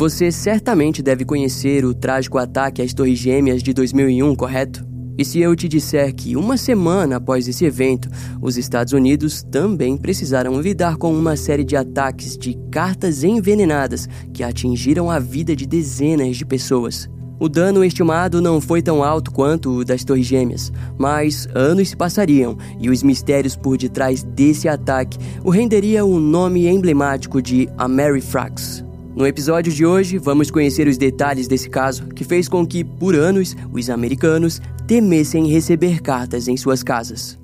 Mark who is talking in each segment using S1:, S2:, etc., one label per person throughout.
S1: Você certamente deve conhecer o trágico ataque às Torres Gêmeas de 2001, correto? E se eu te disser que uma semana após esse evento, os Estados Unidos também precisaram lidar com uma série de ataques de cartas envenenadas que atingiram a vida de dezenas de pessoas? O dano estimado não foi tão alto quanto o das Torres Gêmeas, mas anos se passariam e os mistérios por detrás desse ataque o renderia o nome emblemático de Amerifrax. No episódio de hoje, vamos conhecer os detalhes desse caso que fez com que, por anos, os americanos temessem receber cartas em suas casas.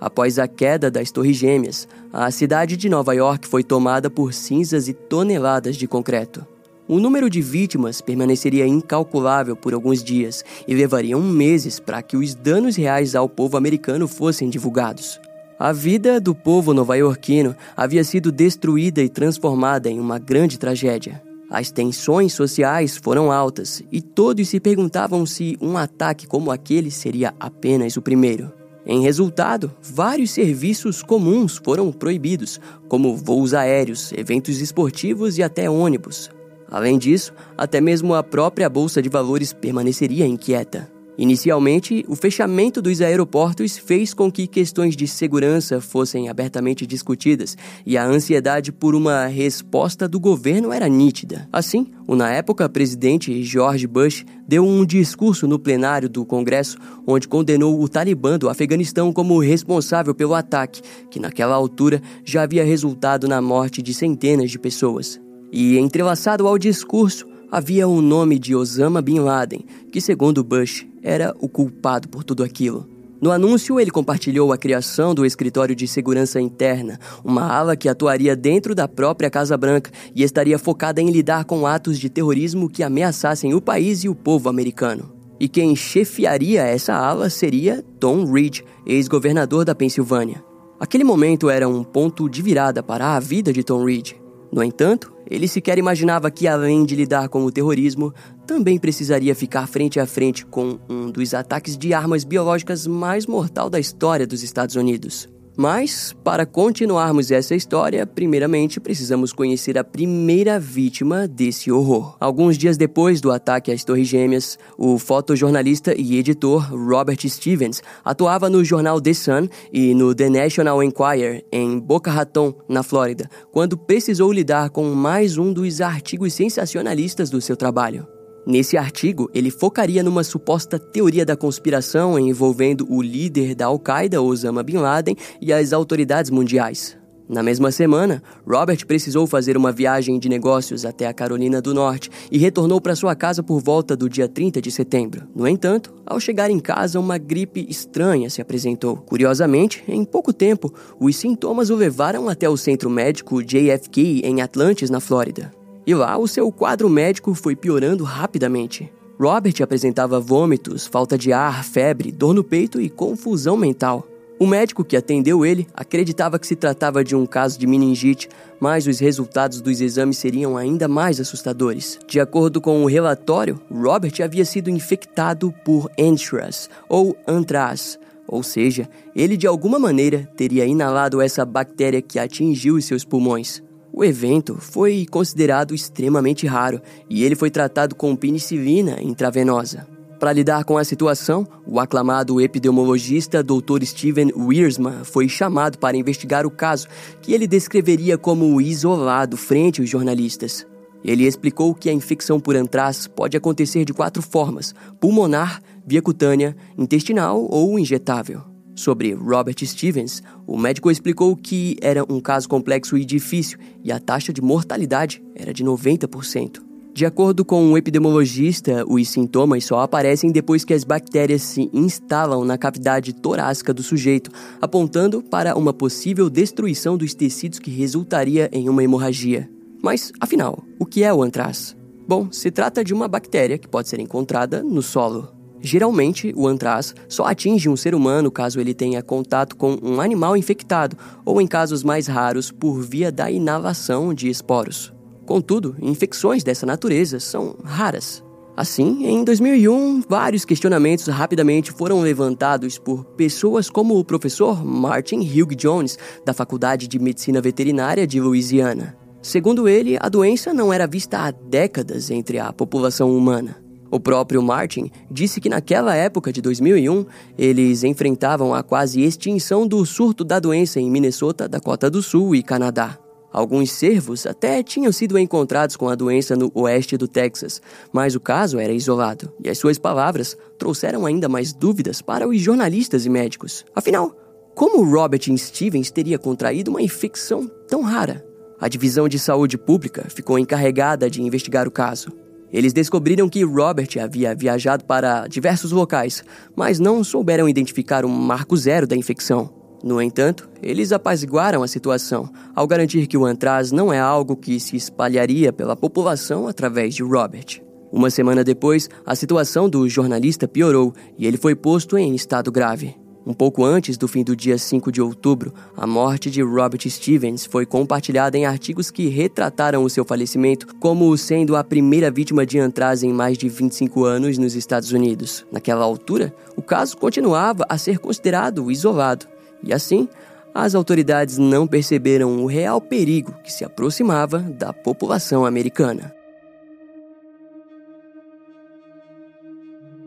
S1: Após a queda das Torres Gêmeas, a cidade de Nova York foi tomada por cinzas e toneladas de concreto. O número de vítimas permaneceria incalculável por alguns dias e levariam meses para que os danos reais ao povo americano fossem divulgados. A vida do povo nova-iorquino havia sido destruída e transformada em uma grande tragédia. As tensões sociais foram altas e todos se perguntavam se um ataque como aquele seria apenas o primeiro. Em resultado, vários serviços comuns foram proibidos, como voos aéreos, eventos esportivos e até ônibus. Além disso, até mesmo a própria bolsa de valores permaneceria inquieta. Inicialmente, o fechamento dos aeroportos fez com que questões de segurança fossem abertamente discutidas e a ansiedade por uma resposta do governo era nítida. Assim, o na época presidente George Bush deu um discurso no plenário do Congresso onde condenou o Talibã do Afeganistão como responsável pelo ataque, que naquela altura já havia resultado na morte de centenas de pessoas. E entrelaçado ao discurso, havia o nome de Osama Bin Laden, que, segundo Bush, era o culpado por tudo aquilo. No anúncio, ele compartilhou a criação do Escritório de Segurança Interna, uma ala que atuaria dentro da própria Casa Branca e estaria focada em lidar com atos de terrorismo que ameaçassem o país e o povo americano. E quem chefiaria essa ala seria Tom Reed, ex-governador da Pensilvânia. Aquele momento era um ponto de virada para a vida de Tom Reed. No entanto, ele sequer imaginava que, além de lidar com o terrorismo, também precisaria ficar frente a frente com um dos ataques de armas biológicas mais mortal da história dos Estados Unidos. Mas, para continuarmos essa história, primeiramente precisamos conhecer a primeira vítima desse horror. Alguns dias depois do ataque às Torres Gêmeas, o fotojornalista e editor Robert Stevens atuava no jornal The Sun e no The National Enquirer, em Boca Raton, na Flórida, quando precisou lidar com mais um dos artigos sensacionalistas do seu trabalho. Nesse artigo, ele focaria numa suposta teoria da conspiração envolvendo o líder da Al-Qaeda, Osama Bin Laden, e as autoridades mundiais. Na mesma semana, Robert precisou fazer uma viagem de negócios até a Carolina do Norte e retornou para sua casa por volta do dia 30 de setembro. No entanto, ao chegar em casa, uma gripe estranha se apresentou. Curiosamente, em pouco tempo, os sintomas o levaram até o centro médico JFK em Atlantis, na Flórida. E lá o seu quadro médico foi piorando rapidamente. Robert apresentava vômitos, falta de ar, febre, dor no peito e confusão mental. O médico que atendeu ele acreditava que se tratava de um caso de meningite, mas os resultados dos exames seriam ainda mais assustadores. De acordo com o relatório, Robert havia sido infectado por anthrax ou antraz, ou seja, ele de alguma maneira teria inalado essa bactéria que atingiu os seus pulmões. O evento foi considerado extremamente raro e ele foi tratado com penicilina intravenosa. Para lidar com a situação, o aclamado epidemiologista Dr. Steven Wiersma foi chamado para investigar o caso, que ele descreveria como isolado frente aos jornalistas. Ele explicou que a infecção por antraz pode acontecer de quatro formas: pulmonar, via cutânea, intestinal ou injetável. Sobre Robert Stevens, o médico explicou que era um caso complexo e difícil e a taxa de mortalidade era de 90%. De acordo com um epidemiologista, os sintomas só aparecem depois que as bactérias se instalam na cavidade torácica do sujeito, apontando para uma possível destruição dos tecidos que resultaria em uma hemorragia. Mas, afinal, o que é o antraz? Bom, se trata de uma bactéria que pode ser encontrada no solo. Geralmente, o antraz só atinge um ser humano caso ele tenha contato com um animal infectado, ou em casos mais raros, por via da inalação de esporos. Contudo, infecções dessa natureza são raras. Assim, em 2001, vários questionamentos rapidamente foram levantados por pessoas como o professor Martin Hugh Jones, da Faculdade de Medicina Veterinária de Louisiana. Segundo ele, a doença não era vista há décadas entre a população humana. O próprio Martin disse que naquela época de 2001, eles enfrentavam a quase extinção do surto da doença em Minnesota, Dakota do Sul e Canadá. Alguns cervos até tinham sido encontrados com a doença no oeste do Texas, mas o caso era isolado, e as suas palavras trouxeram ainda mais dúvidas para os jornalistas e médicos. Afinal, como Robert Stevens teria contraído uma infecção tão rara? A Divisão de Saúde Pública ficou encarregada de investigar o caso. Eles descobriram que Robert havia viajado para diversos locais, mas não souberam identificar um marco zero da infecção. No entanto, eles apaziguaram a situação ao garantir que o antraz não é algo que se espalharia pela população através de Robert. Uma semana depois, a situação do jornalista piorou e ele foi posto em estado grave. Um pouco antes do fim do dia 5 de outubro, a morte de Robert Stevens foi compartilhada em artigos que retrataram o seu falecimento como sendo a primeira vítima de antraz em mais de 25 anos nos Estados Unidos. Naquela altura, o caso continuava a ser considerado isolado. E assim, as autoridades não perceberam o real perigo que se aproximava da população americana.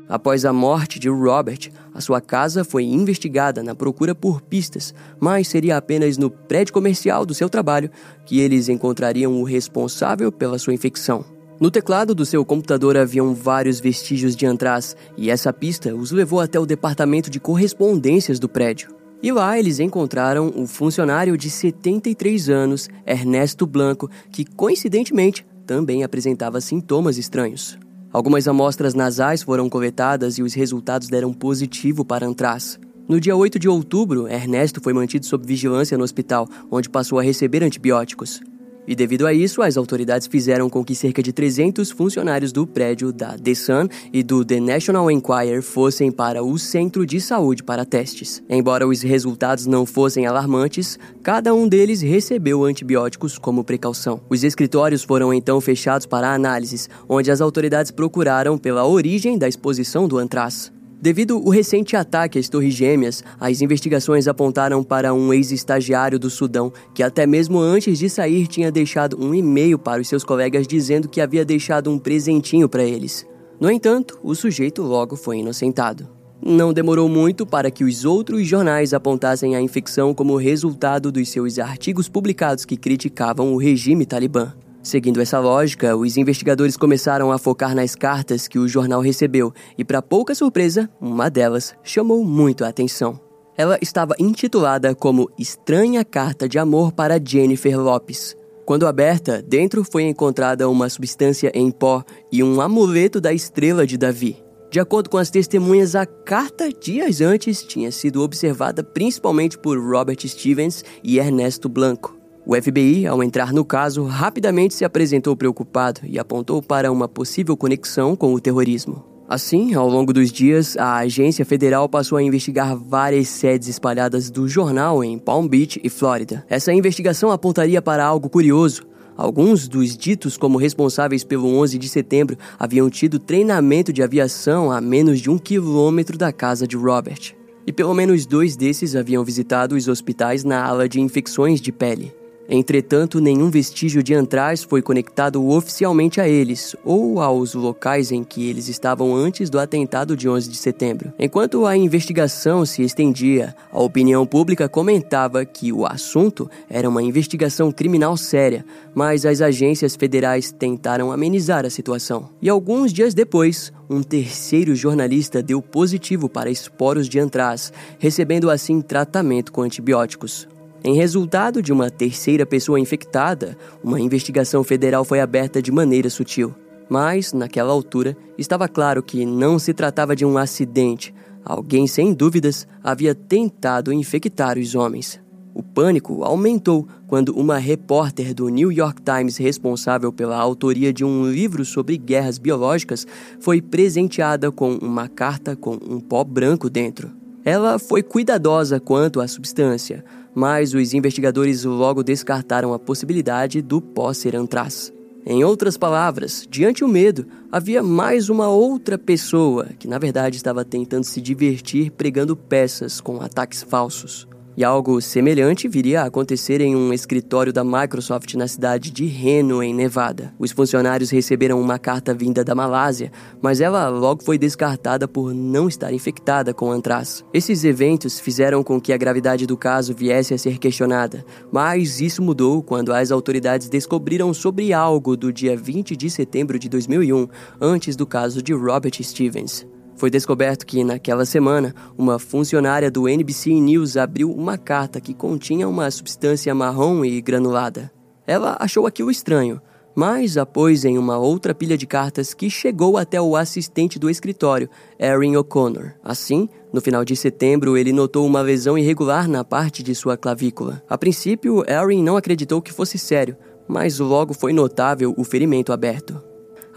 S1: Após a morte de Robert, a sua casa foi investigada na procura por pistas, mas seria apenas no prédio comercial do seu trabalho que eles encontrariam o responsável pela sua infecção. No teclado do seu computador haviam vários vestígios de antraz, e essa pista os levou até o departamento de correspondências do prédio. E lá eles encontraram o funcionário de 73 anos, Ernesto Blanco, que coincidentemente também apresentava sintomas estranhos. Algumas amostras nasais foram coletadas e os resultados deram positivo para antraz. No dia 8 de outubro, Ernesto foi mantido sob vigilância no hospital, onde passou a receber antibióticos. E devido a isso, as autoridades fizeram com que cerca de 300 funcionários do prédio da The Sun e do The National Enquirer fossem para o centro de saúde para testes. Embora os resultados não fossem alarmantes, cada um deles recebeu antibióticos como precaução. Os escritórios foram então fechados para análises, onde as autoridades procuraram pela origem da exposição do antraz. Devido ao recente ataque às Torres Gêmeas, as investigações apontaram para um ex-estagiário do Sudão que, até mesmo antes de sair, tinha deixado um e-mail para os seus colegas dizendo que havia deixado um presentinho para eles. No entanto, o sujeito logo foi inocentado. Não demorou muito para que os outros jornais apontassem a infecção como resultado dos seus artigos publicados que criticavam o regime talibã. Seguindo essa lógica, os investigadores começaram a focar nas cartas que o jornal recebeu e, para pouca surpresa, uma delas chamou muito a atenção. Ela estava intitulada como Estranha Carta de Amor para Jennifer Lopes. Quando aberta, dentro foi encontrada uma substância em pó e um amuleto da estrela de Davi. De acordo com as testemunhas, a carta, dias antes, tinha sido observada principalmente por Robert Stevens e Ernesto Blanco. O FBI, ao entrar no caso, rapidamente se apresentou preocupado e apontou para uma possível conexão com o terrorismo. Assim, ao longo dos dias, a agência federal passou a investigar várias sedes espalhadas do jornal em Palm Beach e Flórida. Essa investigação apontaria para algo curioso. Alguns dos ditos como responsáveis pelo 11 de setembro haviam tido treinamento de aviação a menos de um quilômetro da casa de Robert. E pelo menos dois desses haviam visitado os hospitais na ala de infecções de pele. Entretanto, nenhum vestígio de antraz foi conectado oficialmente a eles ou aos locais em que eles estavam antes do atentado de 11 de setembro. Enquanto a investigação se estendia, a opinião pública comentava que o assunto era uma investigação criminal séria, mas as agências federais tentaram amenizar a situação. E alguns dias depois, um terceiro jornalista deu positivo para esporos de antraz, recebendo assim tratamento com antibióticos. Em resultado de uma terceira pessoa infectada, uma investigação federal foi aberta de maneira sutil. Mas, naquela altura, estava claro que não se tratava de um acidente. Alguém, sem dúvidas, havia tentado infectar os homens. O pânico aumentou quando uma repórter do New York Times, responsável pela autoria de um livro sobre guerras biológicas, foi presenteada com uma carta com um pó branco dentro. Ela foi cuidadosa quanto à substância, mas os investigadores logo descartaram a possibilidade do pó ser antraz. Em outras palavras, diante o medo, havia mais uma outra pessoa que, na verdade, estava tentando se divertir pregando peças com ataques falsos. E algo semelhante viria a acontecer em um escritório da Microsoft na cidade de Reno, em Nevada. Os funcionários receberam uma carta vinda da Malásia, mas ela logo foi descartada por não estar infectada com antraz. Esses eventos fizeram com que a gravidade do caso viesse a ser questionada, mas isso mudou quando as autoridades descobriram sobre algo do dia 20 de setembro de 2001, antes do caso de Robert Stevens. Foi descoberto que, naquela semana, uma funcionária do NBC News abriu uma carta que continha uma substância marrom e granulada. Ela achou aquilo estranho, mas a pôs em uma outra pilha de cartas que chegou até o assistente do escritório, Erin O'Connor. Assim, no final de setembro, ele notou uma lesão irregular na parte de sua clavícula. A princípio, Erin não acreditou que fosse sério, mas logo foi notável o ferimento aberto.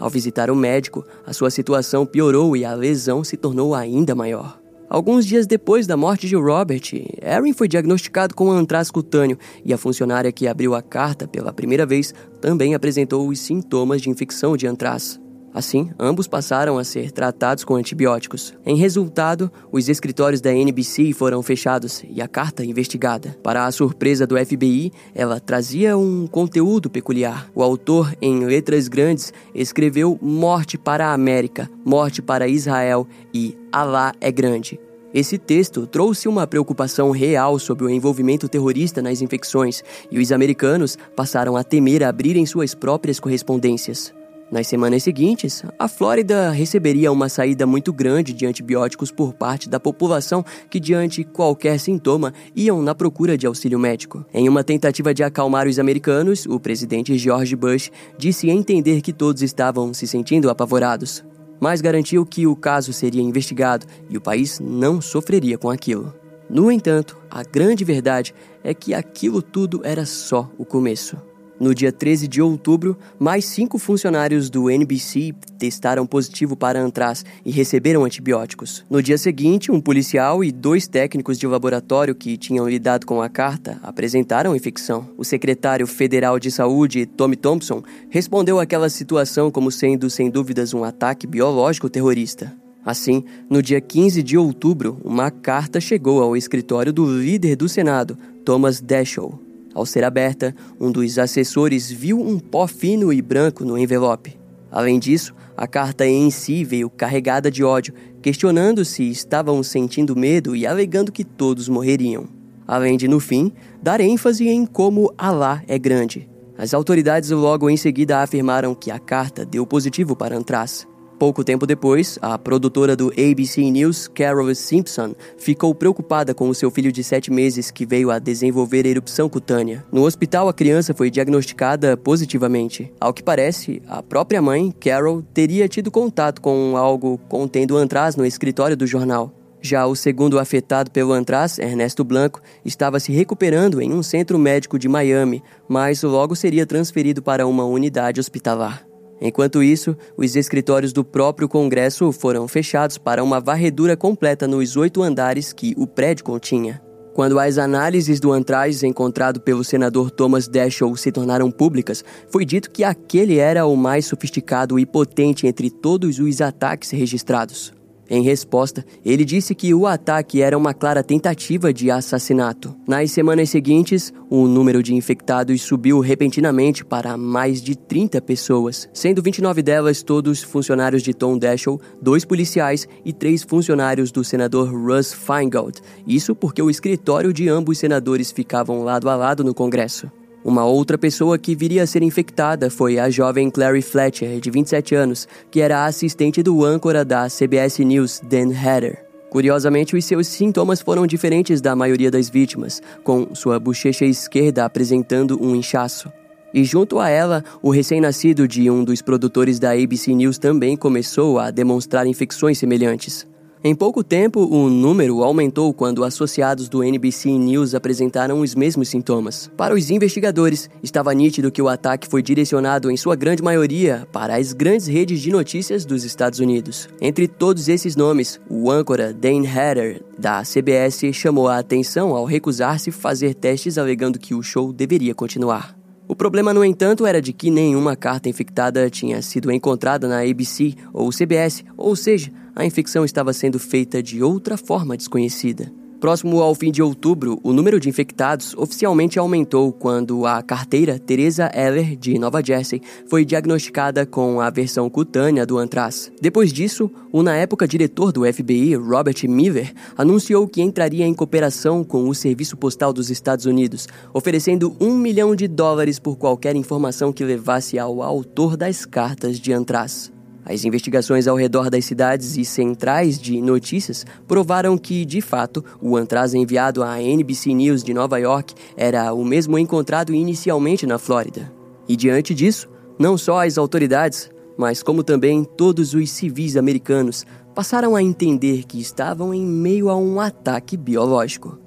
S1: Ao visitar o médico, a sua situação piorou e a lesão se tornou ainda maior. Alguns dias depois da morte de Robert, Aaron foi diagnosticado com antraz cutâneo e a funcionária que abriu a carta pela primeira vez também apresentou os sintomas de infecção de antraz. Assim, ambos passaram a ser tratados com antibióticos. Em resultado, os escritórios da NBC foram fechados e a carta investigada. Para a surpresa do FBI, ela trazia um conteúdo peculiar. O autor, em letras grandes, escreveu Morte para a América, Morte para Israel e Alá é Grande. Esse texto trouxe uma preocupação real sobre o envolvimento terrorista nas infecções, e os americanos passaram a temer abrirem suas próprias correspondências. Nas semanas seguintes, a Flórida receberia uma saída muito grande de antibióticos por parte da população que, diante qualquer sintoma, iam na procura de auxílio médico. Em uma tentativa de acalmar os americanos, o presidente George Bush disse entender que todos estavam se sentindo apavorados, mas garantiu que o caso seria investigado e o país não sofreria com aquilo. No entanto, a grande verdade é que aquilo tudo era só o começo. No dia 13 de outubro, mais cinco funcionários do NBC testaram positivo para antraz e receberam antibióticos. No dia seguinte, um policial e dois técnicos de laboratório que tinham lidado com a carta apresentaram infecção. O secretário federal de saúde, Tommy Thompson, respondeu àquela situação como sendo, sem dúvidas, um ataque biológico terrorista. Assim, no dia 15 de outubro, uma carta chegou ao escritório do líder do Senado, Thomas Daschle. Ao ser aberta, um dos assessores viu um pó fino e branco no envelope. Além disso, a carta em si veio carregada de ódio, questionando se estavam sentindo medo e alegando que todos morreriam. Além de, no fim, dar ênfase em como Alá é grande. As autoridades logo em seguida afirmaram que a carta deu positivo para antraz. Pouco tempo depois, a produtora do ABC News, Carol Simpson, ficou preocupada com o seu filho de sete meses que veio a desenvolver erupção cutânea. No hospital, a criança foi diagnosticada positivamente. Ao que parece, a própria mãe, Carol, teria tido contato com algo contendo antraz no escritório do jornal. Já o segundo afetado pelo antraz, Ernesto Blanco, estava se recuperando em um centro médico de Miami, mas logo seria transferido para uma unidade hospitalar. Enquanto isso, os escritórios do próprio Congresso foram fechados para uma varredura completa nos oito andares que o prédio continha. Quando as análises do antraz encontrado pelo senador Thomas Daschle se tornaram públicas, foi dito que aquele era o mais sofisticado e potente entre todos os ataques registrados. Em resposta, ele disse que o ataque era uma clara tentativa de assassinato. Nas semanas seguintes, o número de infectados subiu repentinamente para mais de 30 pessoas, sendo 29 delas todos funcionários de Tom Daschle, dois policiais e três funcionários do senador Russ Feingold. Isso porque o escritório de ambos senadores ficavam lado a lado no Congresso. Uma outra pessoa que viria a ser infectada foi a jovem Clary Fletcher, de 27 anos, que era assistente do âncora da CBS News, Dan Hatter. Curiosamente, os seus sintomas foram diferentes da maioria das vítimas, com sua bochecha esquerda apresentando um inchaço. E junto a ela, o recém-nascido de um dos produtores da ABC News também começou a demonstrar infecções semelhantes. Em pouco tempo, o número aumentou quando associados do NBC News apresentaram os mesmos sintomas. Para os investigadores, estava nítido que o ataque foi direcionado, em sua grande maioria, para as grandes redes de notícias dos Estados Unidos. Entre todos esses nomes, o âncora Dan Hatter, da CBS, chamou a atenção ao recusar-se fazer testes alegando que o show deveria continuar. O problema, no entanto, era de que nenhuma carta infectada tinha sido encontrada na ABC ou CBS, ou seja, a infecção estava sendo feita de outra forma desconhecida. Próximo ao fim de outubro, o número de infectados oficialmente aumentou quando a carteira Teresa Eller, de Nova Jersey, foi diagnosticada com a versão cutânea do antraz. Depois disso, o na época diretor do FBI, Robert Miller, anunciou que entraria em cooperação com o Serviço Postal dos Estados Unidos, oferecendo um milhão de dólares por qualquer informação que levasse ao autor das cartas de antraz. As investigações ao redor das cidades e centrais de notícias provaram que, de fato, o antraz enviado à NBC News de Nova York era o mesmo encontrado inicialmente na Flórida. E diante disso, não só as autoridades, mas como também todos os civis americanos passaram a entender que estavam em meio a um ataque biológico.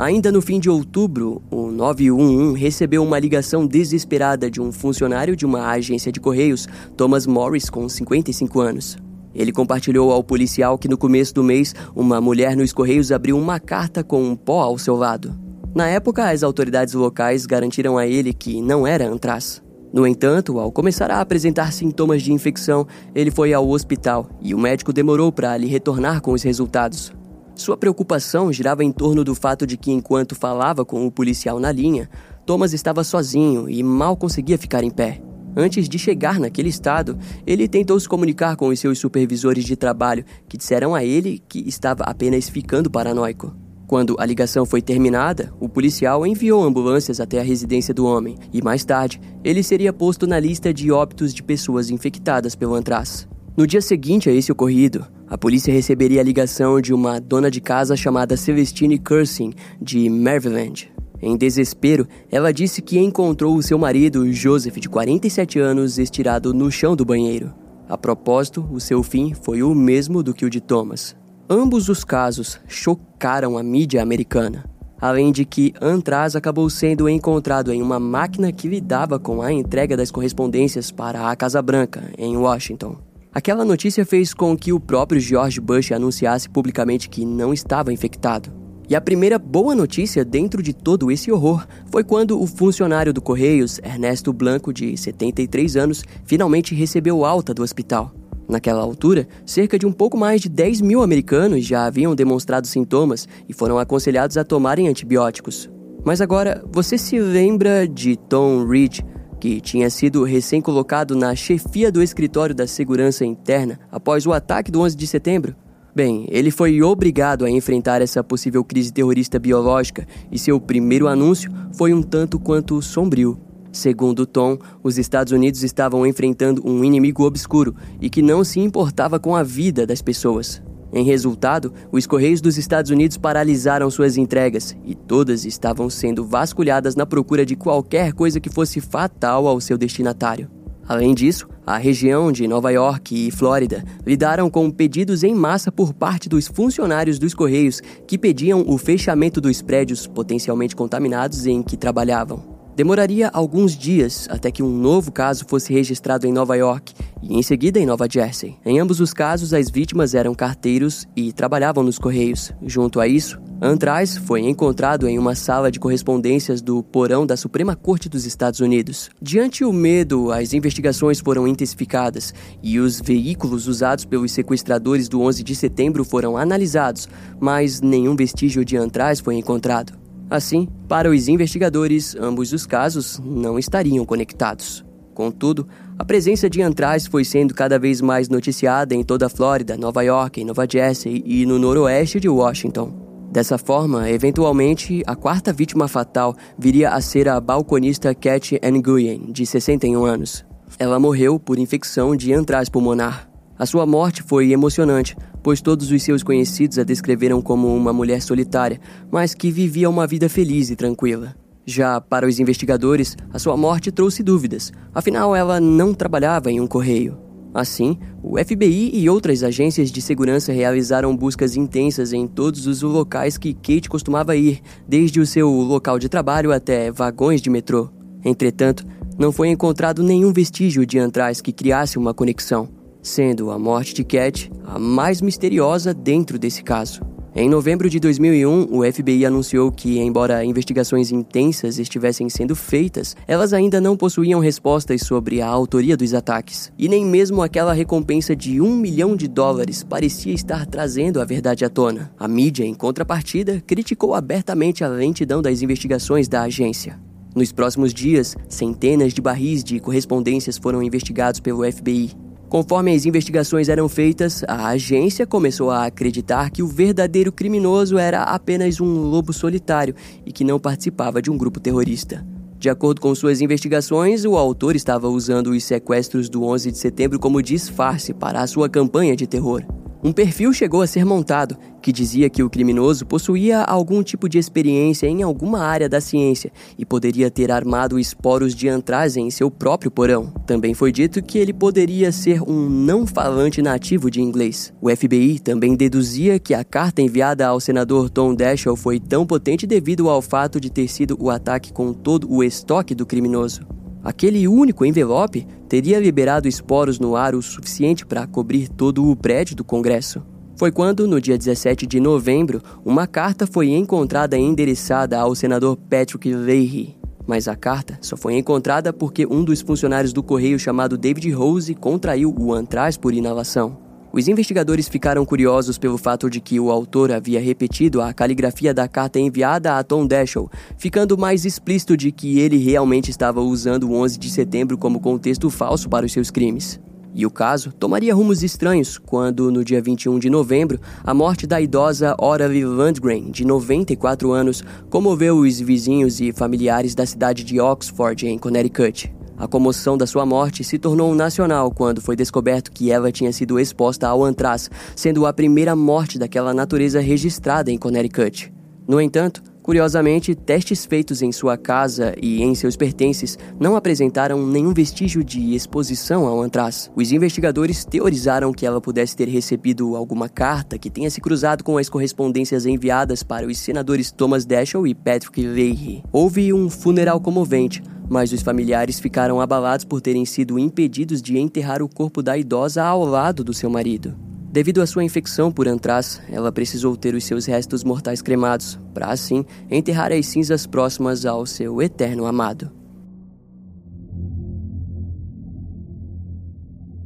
S1: Ainda no fim de outubro, o 911 recebeu uma ligação desesperada de um funcionário de uma agência de correios, Thomas Morris, com 55 anos. Ele compartilhou ao policial que no começo do mês, uma mulher nos correios abriu uma carta com um pó ao seu lado. Na época, as autoridades locais garantiram a ele que não era antraz. No entanto, ao começar a apresentar sintomas de infecção, ele foi ao hospital e o médico demorou para lhe retornar com os resultados. Sua preocupação girava em torno do fato de que, enquanto falava com o policial na linha, Thomas estava sozinho e mal conseguia ficar em pé. Antes de chegar naquele estado, ele tentou se comunicar com os seus supervisores de trabalho, que disseram a ele que estava apenas ficando paranoico. Quando a ligação foi terminada, o policial enviou ambulâncias até a residência do homem e mais tarde ele seria posto na lista de óbitos de pessoas infectadas pelo antraz. No dia seguinte a esse ocorrido, a polícia receberia a ligação de uma dona de casa chamada Celestine Cursing, de Maryland. Em desespero, ela disse que encontrou o seu marido, Joseph, de 47 anos, estirado no chão do banheiro. A propósito, o seu fim foi o mesmo do que o de Thomas. Ambos os casos chocaram a mídia americana, além de que Antraz acabou sendo encontrado em uma máquina que lidava com a entrega das correspondências para a Casa Branca, em Washington. Aquela notícia fez com que o próprio George Bush anunciasse publicamente que não estava infectado. E a primeira boa notícia dentro de todo esse horror foi quando o funcionário do Correios, Ernesto Blanco, de 73 anos, finalmente recebeu alta do hospital. Naquela altura, cerca de um pouco mais de 10 mil americanos já haviam demonstrado sintomas e foram aconselhados a tomarem antibióticos. Mas agora, você se lembra de Tom Reed, que tinha sido recém-colocado na chefia do escritório da segurança interna após o ataque do 11 de setembro? Bem, ele foi obrigado a enfrentar essa possível crise terrorista biológica e seu primeiro anúncio foi um tanto quanto sombrio. Segundo Tom, os Estados Unidos estavam enfrentando um inimigo obscuro e que não se importava com a vida das pessoas. Em resultado, os Correios dos Estados Unidos paralisaram suas entregas e todas estavam sendo vasculhadas na procura de qualquer coisa que fosse fatal ao seu destinatário. Além disso, a região de Nova York e Flórida lidaram com pedidos em massa por parte dos funcionários dos Correios que pediam o fechamento dos prédios potencialmente contaminados em que trabalhavam. Demoraria alguns dias até que um novo caso fosse registrado em Nova York e em seguida em Nova Jersey. Em ambos os casos, as vítimas eram carteiros e trabalhavam nos correios. Junto a isso, Antraz foi encontrado em uma sala de correspondências do porão da Suprema Corte dos Estados Unidos. Diante o medo, as investigações foram intensificadas e os veículos usados pelos sequestradores do 11 de setembro foram analisados, mas nenhum vestígio de Antraz foi encontrado. Assim, para os investigadores, ambos os casos não estariam conectados. Contudo, a presença de antraz foi sendo cada vez mais noticiada em toda a Flórida, Nova York, Nova Jersey e no noroeste de Washington. Dessa forma, eventualmente, a quarta vítima fatal viria a ser a balconista Cat Nguyen, de 61 anos. Ela morreu por infecção de antraz pulmonar. A sua morte foi emocionante, pois todos os seus conhecidos a descreveram como uma mulher solitária, mas que vivia uma vida feliz e tranquila. Já para os investigadores, a sua morte trouxe dúvidas, afinal ela não trabalhava em um correio. Assim, o FBI e outras agências de segurança realizaram buscas intensas em todos os locais que Kate costumava ir, desde o seu local de trabalho até vagões de metrô. Entretanto, não foi encontrado nenhum vestígio de antraz que criasse uma conexão sendo a morte de Cat a mais misteriosa dentro desse caso. Em novembro de 2001, o FBI anunciou que, embora investigações intensas estivessem sendo feitas, elas ainda não possuíam respostas sobre a autoria dos ataques. E nem mesmo aquela recompensa de um milhão de dólares parecia estar trazendo a verdade à tona. A mídia, em contrapartida, criticou abertamente a lentidão das investigações da agência. Nos próximos dias, centenas de barris de correspondências foram investigados pelo FBI. Conforme as investigações eram feitas, a agência começou a acreditar que o verdadeiro criminoso era apenas um lobo solitário e que não participava de um grupo terrorista. De acordo com suas investigações, o autor estava usando os sequestros do 11 de setembro como disfarce para a sua campanha de terror. Um perfil chegou a ser montado que dizia que o criminoso possuía algum tipo de experiência em alguma área da ciência e poderia ter armado esporos de antraz em seu próprio porão. Também foi dito que ele poderia ser um não falante nativo de inglês. O FBI também deduzia que a carta enviada ao senador Tom Daschle foi tão potente devido ao fato de ter sido o ataque com todo o estoque do criminoso. Aquele único envelope teria liberado esporos no ar o suficiente para cobrir todo o prédio do Congresso. Foi quando, no dia 17 de novembro, uma carta foi encontrada endereçada ao senador Patrick Leahy. Mas a carta só foi encontrada porque um dos funcionários do correio chamado David Rose contraiu o antraz por inalação. Os investigadores ficaram curiosos pelo fato de que o autor havia repetido a caligrafia da carta enviada a Tom Daschle, ficando mais explícito de que ele realmente estava usando o 11 de setembro como contexto falso para os seus crimes. E o caso tomaria rumos estranhos quando, no dia 21 de novembro, a morte da idosa Oralie Landgren, de 94 anos, comoveu os vizinhos e familiares da cidade de Oxford, em Connecticut. A comoção da sua morte se tornou nacional quando foi descoberto que ela tinha sido exposta ao antraz, sendo a primeira morte daquela natureza registrada em Connecticut. No entanto, Curiosamente, testes feitos em sua casa e em seus pertences não apresentaram nenhum vestígio de exposição ao antraz. Os investigadores teorizaram que ela pudesse ter recebido alguma carta que tenha se cruzado com as correspondências enviadas para os senadores Thomas Daschle e Patrick Leahy. Houve um funeral comovente, mas os familiares ficaram abalados por terem sido impedidos de enterrar o corpo da idosa ao lado do seu marido. Devido à sua infecção por antraz, ela precisou ter os seus restos mortais cremados, para assim enterrar as cinzas próximas ao seu eterno amado.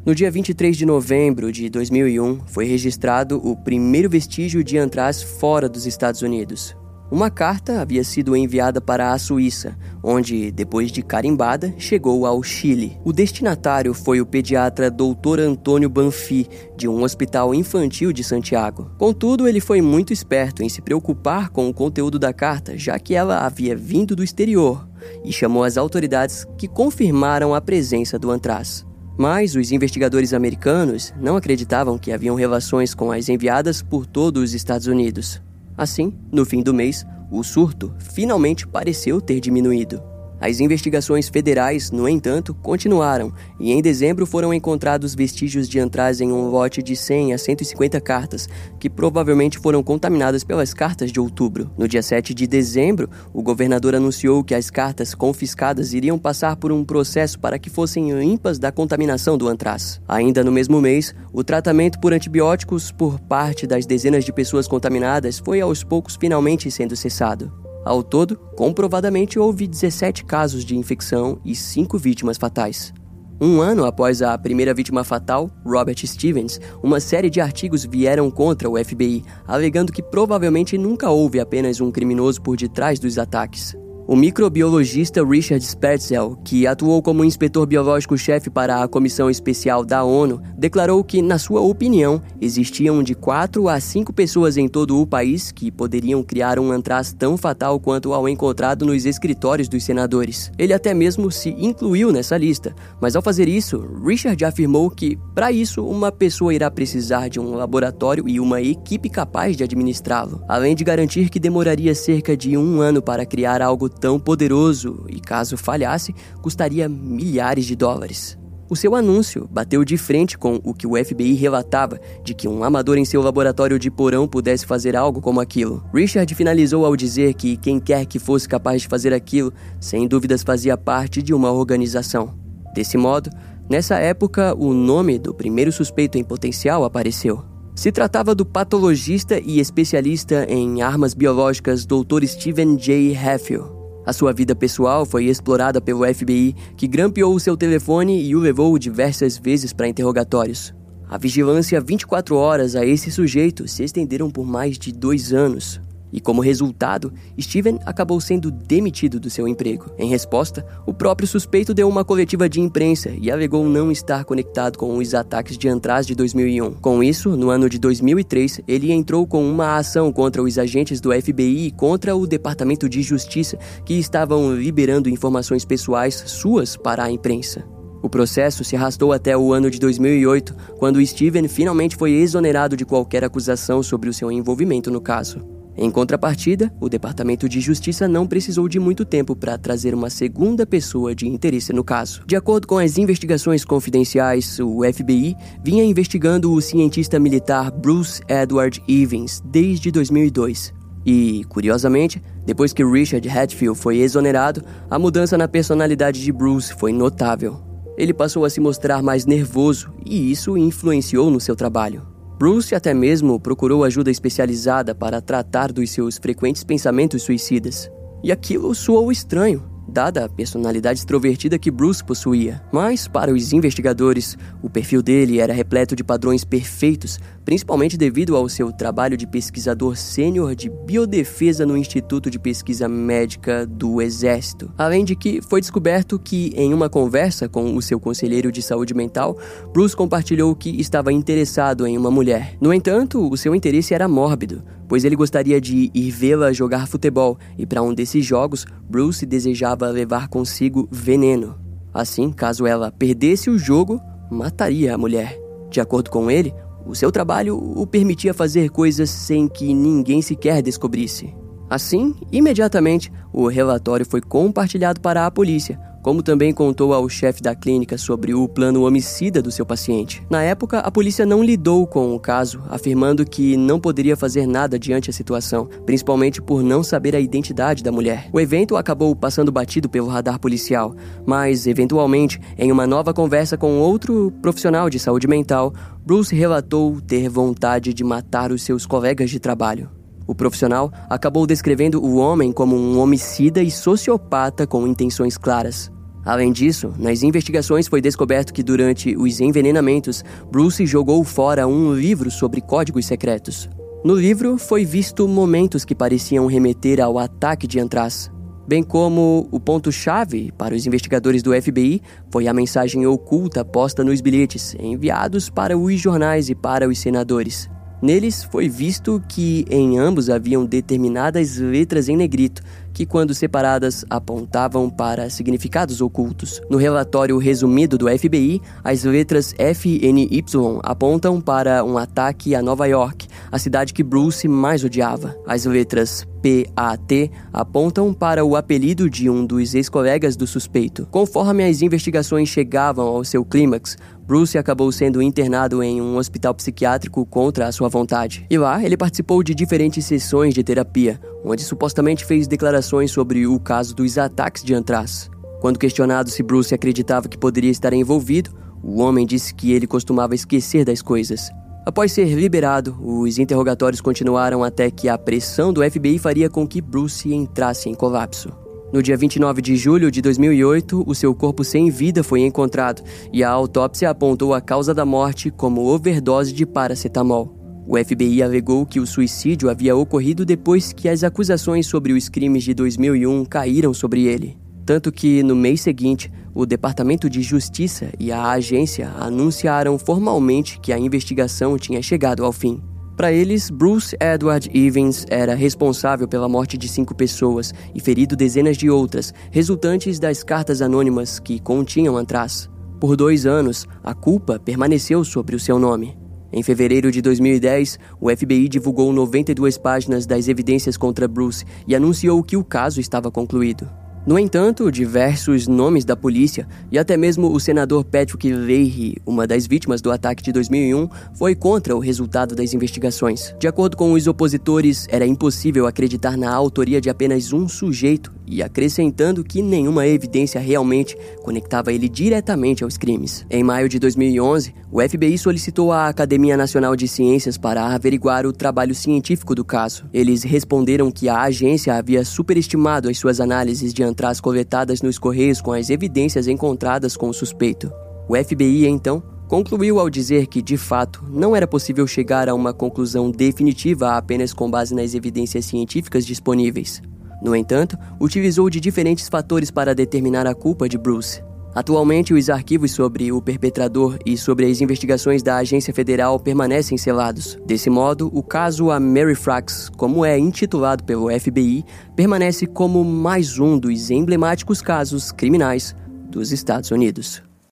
S1: No dia 23 de novembro de 2001, foi registrado o primeiro vestígio de antraz fora dos Estados Unidos, uma carta havia sido enviada para a Suíça, onde, depois de carimbada, chegou ao Chile. O destinatário foi o pediatra Dr. Antônio Banfi, de um hospital infantil de Santiago. Contudo, ele foi muito esperto em se preocupar com o conteúdo da carta, já que ela havia vindo do exterior, e chamou as autoridades que confirmaram a presença do antraz. Mas os investigadores americanos não acreditavam que haviam relações com as enviadas por todos os Estados Unidos. Assim, no fim do mês, o surto finalmente pareceu ter diminuído. As investigações federais, no entanto, continuaram e em dezembro foram encontrados vestígios de antraz em um lote de 100 a 150 cartas, que provavelmente foram contaminadas pelas cartas de outubro. No dia 7 de dezembro, o governador anunciou que as cartas confiscadas iriam passar por um processo para que fossem limpas da contaminação do antraz. Ainda no mesmo mês, o tratamento por antibióticos por parte das dezenas de pessoas contaminadas foi aos poucos finalmente sendo cessado. Ao todo, comprovadamente houve 17 casos de infecção e 5 vítimas fatais. Um ano após a primeira vítima fatal, Robert Stevens, uma série de artigos vieram contra o FBI, alegando que provavelmente nunca houve apenas um criminoso por detrás dos ataques. O microbiologista Richard Spetzel, que atuou como inspetor biológico-chefe para a Comissão Especial da ONU, declarou que, na sua opinião, existiam de 4 a 5 pessoas em todo o país que poderiam criar um antraz tão fatal quanto ao encontrado nos escritórios dos senadores. Ele até mesmo se incluiu nessa lista, mas ao fazer isso, Richard afirmou que, para isso, uma pessoa irá precisar de um laboratório e uma equipe capaz de administrá-lo, além de garantir que demoraria cerca de um ano para criar algo tão poderoso e, caso falhasse, custaria milhares de dólares. O seu anúncio bateu de frente com o que o FBI relatava de que um amador em seu laboratório de porão pudesse fazer algo como aquilo. Richard finalizou ao dizer que quem quer que fosse capaz de fazer aquilo, sem dúvidas fazia parte de uma organização. Desse modo, nessa época, o nome do primeiro suspeito em potencial apareceu. Se tratava do patologista e especialista em armas biológicas Dr. Stephen J. Heffield. A sua vida pessoal foi explorada pelo FBI, que grampeou seu telefone e o levou diversas vezes para interrogatórios. A vigilância 24 horas a esse sujeito se estenderam por mais de dois anos. E como resultado, Steven acabou sendo demitido do seu emprego. Em resposta, o próprio suspeito deu uma coletiva de imprensa e alegou não estar conectado com os ataques de Antraz de 2001. Com isso, no ano de 2003, ele entrou com uma ação contra os agentes do FBI e contra o Departamento de Justiça que estavam liberando informações pessoais suas para a imprensa. O processo se arrastou até o ano de 2008, quando Steven finalmente foi exonerado de qualquer acusação sobre o seu envolvimento no caso. Em contrapartida, o Departamento de Justiça não precisou de muito tempo para trazer uma segunda pessoa de interesse no caso. De acordo com as investigações confidenciais, o FBI vinha investigando o cientista militar Bruce Edward Evans desde 2002. E, curiosamente, depois que Richard Hatfield foi exonerado, a mudança na personalidade de Bruce foi notável. Ele passou a se mostrar mais nervoso e isso influenciou no seu trabalho. Bruce até mesmo procurou ajuda especializada para tratar dos seus frequentes pensamentos suicidas. E aquilo soou estranho, dada a personalidade extrovertida que Bruce possuía. Mas, para os investigadores, o perfil dele era repleto de padrões perfeitos, principalmente devido ao seu trabalho de pesquisador sênior de biodefesa no Instituto de Pesquisa Médica do Exército. Além de que foi descoberto que, em uma conversa com o seu conselheiro de saúde mental, Bruce compartilhou que estava interessado em uma mulher. No entanto, o seu interesse era mórbido pois ele gostaria de ir vê-la jogar futebol e para um desses jogos, Bruce desejava levar consigo veneno. Assim, caso ela perdesse o jogo, mataria a mulher. De acordo com ele, o seu trabalho o permitia fazer coisas sem que ninguém sequer descobrisse. Assim, imediatamente, o relatório foi compartilhado para a polícia, como também contou ao chefe da clínica sobre o plano homicida do seu paciente. Na época, a polícia não lidou com o caso, afirmando que não poderia fazer nada diante a situação, principalmente por não saber a identidade da mulher. O evento acabou passando batido pelo radar policial, mas, eventualmente, em uma nova conversa com outro profissional de saúde mental, Bruce relatou ter vontade de matar os seus colegas de trabalho. O profissional acabou descrevendo o homem como um homicida e sociopata com intenções claras. Além disso, nas investigações foi descoberto que durante os envenenamentos, Bruce jogou fora um livro sobre códigos secretos. No livro foi visto momentos que pareciam remeter ao ataque de Antraz, bem como o ponto-chave para os investigadores do FBI foi a mensagem oculta posta nos bilhetes enviados para os jornais e para os senadores. Neles foi visto que em ambos haviam determinadas letras em negrito, que, quando separadas, apontavam para significados ocultos. No relatório resumido do FBI, as letras F e NY apontam para um ataque a Nova York, a cidade que Bruce mais odiava. As letras PAT apontam para o apelido de um dos ex-colegas do suspeito. Conforme as investigações chegavam ao seu clímax, Bruce acabou sendo internado em um hospital psiquiátrico contra a sua vontade. E lá, ele participou de diferentes sessões de terapia, onde supostamente fez declarações sobre o caso dos ataques de Antraz. Quando questionado se Bruce acreditava que poderia estar envolvido, o homem disse que ele costumava esquecer das coisas. Após ser liberado, os interrogatórios continuaram até que a pressão do FBI faria com que Bruce entrasse em colapso. No dia 29 de julho de 2008, o seu corpo sem vida foi encontrado e a autópsia apontou a causa da morte como overdose de paracetamol. O FBI alegou que o suicídio havia ocorrido depois que as acusações sobre os crimes de 2001 caíram sobre ele. Tanto que, no mês seguinte, o Departamento de Justiça e a agência anunciaram formalmente que a investigação tinha chegado ao fim. Para eles, Bruce Edward Evans era responsável pela morte de cinco pessoas e ferido dezenas de outras, resultantes das cartas anônimas que continham atrás. Por dois anos, a culpa permaneceu sobre o seu nome. Em fevereiro de 2010, o FBI divulgou 92 páginas das evidências contra Bruce e anunciou que o caso estava concluído. No entanto, diversos nomes da polícia e até mesmo o senador Patrick Leahy, uma das vítimas do ataque de 2001, foi contra o resultado das investigações. De acordo com os opositores, era impossível acreditar na autoria de apenas um sujeito e acrescentando que nenhuma evidência realmente conectava ele diretamente aos crimes. Em maio de 2011, o FBI solicitou à Academia Nacional de Ciências para averiguar o trabalho científico do caso. Eles responderam que a agência havia superestimado as suas análises de antras coletadas nos correios com as evidências encontradas com o suspeito. O FBI, então, concluiu ao dizer que, de fato, não era possível chegar a uma conclusão definitiva apenas com base nas evidências científicas disponíveis. No entanto, utilizou de diferentes fatores para determinar a culpa de Bruce. Atualmente, os arquivos sobre o perpetrador e sobre as investigações da Agência Federal permanecem selados. Desse modo, o caso a Mary Frax, como é intitulado pelo FBI, permanece como mais um dos emblemáticos casos criminais dos Estados Unidos.